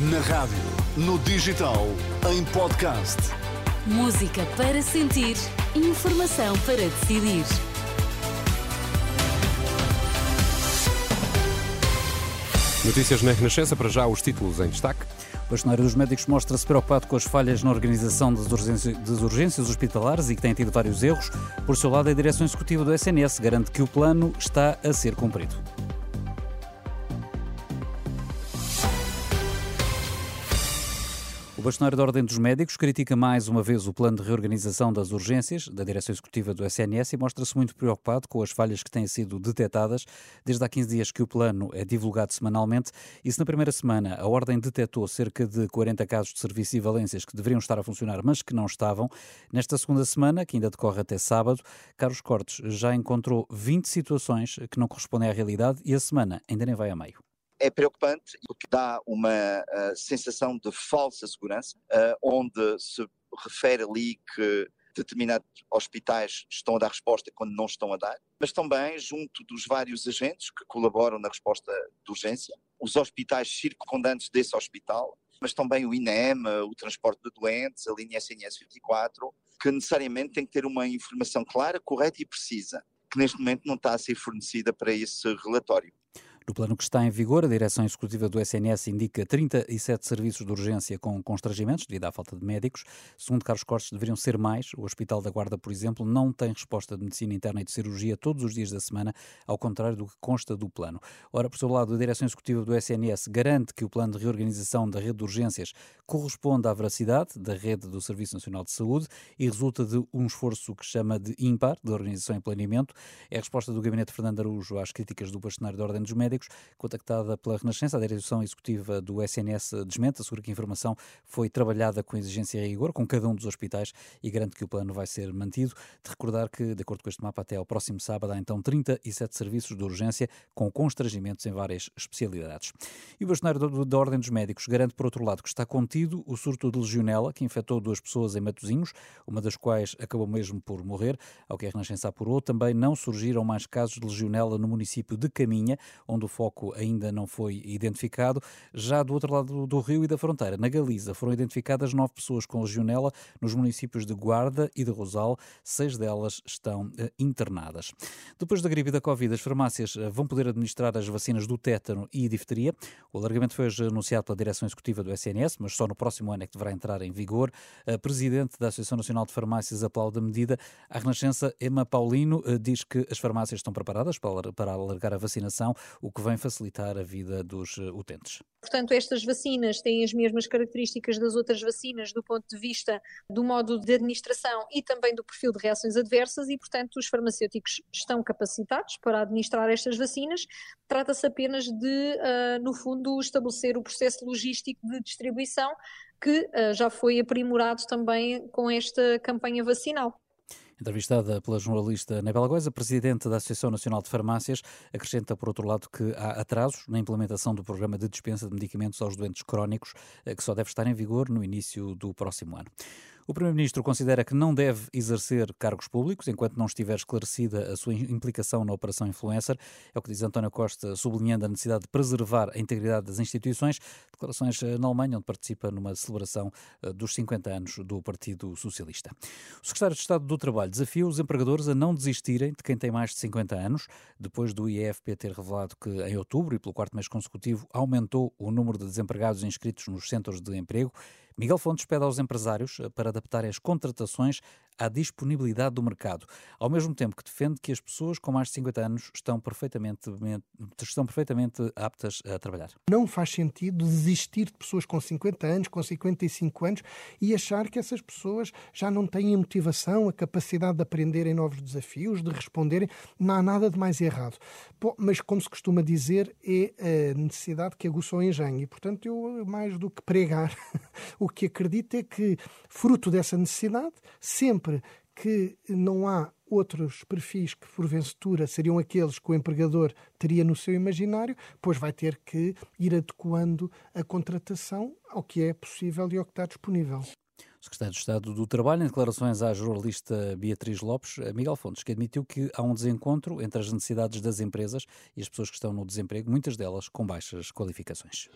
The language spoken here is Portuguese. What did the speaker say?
Na rádio, no digital, em podcast. Música para sentir, informação para decidir. Notícias na Renascença, para já os títulos em destaque. O bastonário dos médicos mostra-se preocupado com as falhas na organização das urgências, das urgências hospitalares e que tem tido vários erros. Por seu lado, a direção executiva do SNS garante que o plano está a ser cumprido. O bastonário da Ordem dos Médicos critica mais uma vez o plano de reorganização das urgências da direção executiva do SNS e mostra-se muito preocupado com as falhas que têm sido detectadas. Desde há 15 dias que o plano é divulgado semanalmente e se na primeira semana a Ordem detectou cerca de 40 casos de serviço e valências que deveriam estar a funcionar, mas que não estavam, nesta segunda semana, que ainda decorre até sábado, Carlos Cortes já encontrou 20 situações que não correspondem à realidade e a semana ainda nem vai a meio é preocupante porque dá uma uh, sensação de falsa segurança, uh, onde se refere ali que determinados hospitais estão a dar resposta quando não estão a dar, mas também junto dos vários agentes que colaboram na resposta de urgência, os hospitais circundantes desse hospital, mas também o INEM, o transporte de doentes, a linha SNS 24, que necessariamente tem que ter uma informação clara, correta e precisa, que neste momento não está a ser fornecida para esse relatório. No plano que está em vigor, a direção executiva do SNS indica 37 serviços de urgência com constrangimentos devido à falta de médicos. Segundo Carlos Cortes, deveriam ser mais. O Hospital da Guarda, por exemplo, não tem resposta de medicina interna e de cirurgia todos os dias da semana, ao contrário do que consta do plano. Ora, por seu lado, a direção executiva do SNS garante que o plano de reorganização da rede de urgências corresponde à veracidade da rede do Serviço Nacional de Saúde e resulta de um esforço que chama de ímpar, de organização e planeamento. É a resposta do gabinete Fernando Araújo às críticas do bastonário da Ordem dos Médicos Médicos. Contactada pela Renascença, a direção executiva do SNS desmente, assegura que a informação foi trabalhada com exigência e rigor com cada um dos hospitais e garante que o plano vai ser mantido. De recordar que, de acordo com este mapa, até ao próximo sábado há então 37 serviços de urgência com constrangimentos em várias especialidades. E o bastonário da Ordem dos Médicos garante, por outro lado, que está contido o surto de legionela que infectou duas pessoas em Matosinhos, uma das quais acabou mesmo por morrer. Ao que a Renascença apurou, também não surgiram mais casos de legionela no município de Caminha, onde o foco ainda não foi identificado. Já do outro lado do rio e da fronteira, na Galiza, foram identificadas nove pessoas com legionela nos municípios de Guarda e de Rosal. Seis delas estão eh, internadas. Depois da gripe e da Covid, as farmácias eh, vão poder administrar as vacinas do tétano e difteria. O alargamento foi hoje anunciado pela direção executiva do SNS, mas só no próximo ano é que deverá entrar em vigor. A presidente da Associação Nacional de Farmácias aplaude a medida. A Renascença, Emma Paulino, eh, diz que as farmácias estão preparadas para alargar a vacinação, o que que vem facilitar a vida dos eh, utentes. Portanto, estas vacinas têm as mesmas características das outras vacinas do ponto de vista do modo de administração e também do perfil de reações adversas e, portanto, os farmacêuticos estão capacitados para administrar estas vacinas. Trata-se apenas de, uh, no fundo, estabelecer o processo logístico de distribuição que uh, já foi aprimorado também com esta campanha vacinal. Entrevistada pela jornalista Nebela Goisa, presidente da Associação Nacional de Farmácias, acrescenta, por outro lado, que há atrasos na implementação do programa de dispensa de medicamentos aos doentes crónicos, eh, que só deve estar em vigor no início do próximo ano. O Primeiro-Ministro considera que não deve exercer cargos públicos enquanto não estiver esclarecida a sua implicação na Operação Influencer. É o que diz António Costa, sublinhando a necessidade de preservar a integridade das instituições. Declarações eh, na Alemanha, onde participa numa celebração eh, dos 50 anos do Partido Socialista. O Secretário de Estado do Trabalho desafia os empregadores a não desistirem de quem tem mais de 50 anos, depois do IEFP ter revelado que em outubro e pelo quarto mês consecutivo aumentou o número de desempregados inscritos nos centros de emprego. Miguel Fontes pede aos empresários eh, para adaptarem as contratações à disponibilidade do mercado, ao mesmo tempo que defende que as pessoas com mais de 50 anos estão perfeitamente, estão perfeitamente aptas a trabalhar. Não faz sentido desistir de pessoas com 50 anos, com 55 anos e achar que essas pessoas já não têm a motivação, a capacidade de aprenderem novos desafios, de responderem. Não há nada de mais errado. Bom, mas, como se costuma dizer, é a necessidade que aguça o engenho. E, portanto, eu, mais do que pregar, o que acredito é que, fruto dessa necessidade, sempre sempre que não há outros perfis que, porventura, seriam aqueles que o empregador teria no seu imaginário, pois vai ter que ir adequando a contratação ao que é possível e ao que está disponível. Secretário de Estado do Trabalho, em declarações à jornalista Beatriz Lopes, Miguel Fontes, que admitiu que há um desencontro entre as necessidades das empresas e as pessoas que estão no desemprego, muitas delas com baixas qualificações.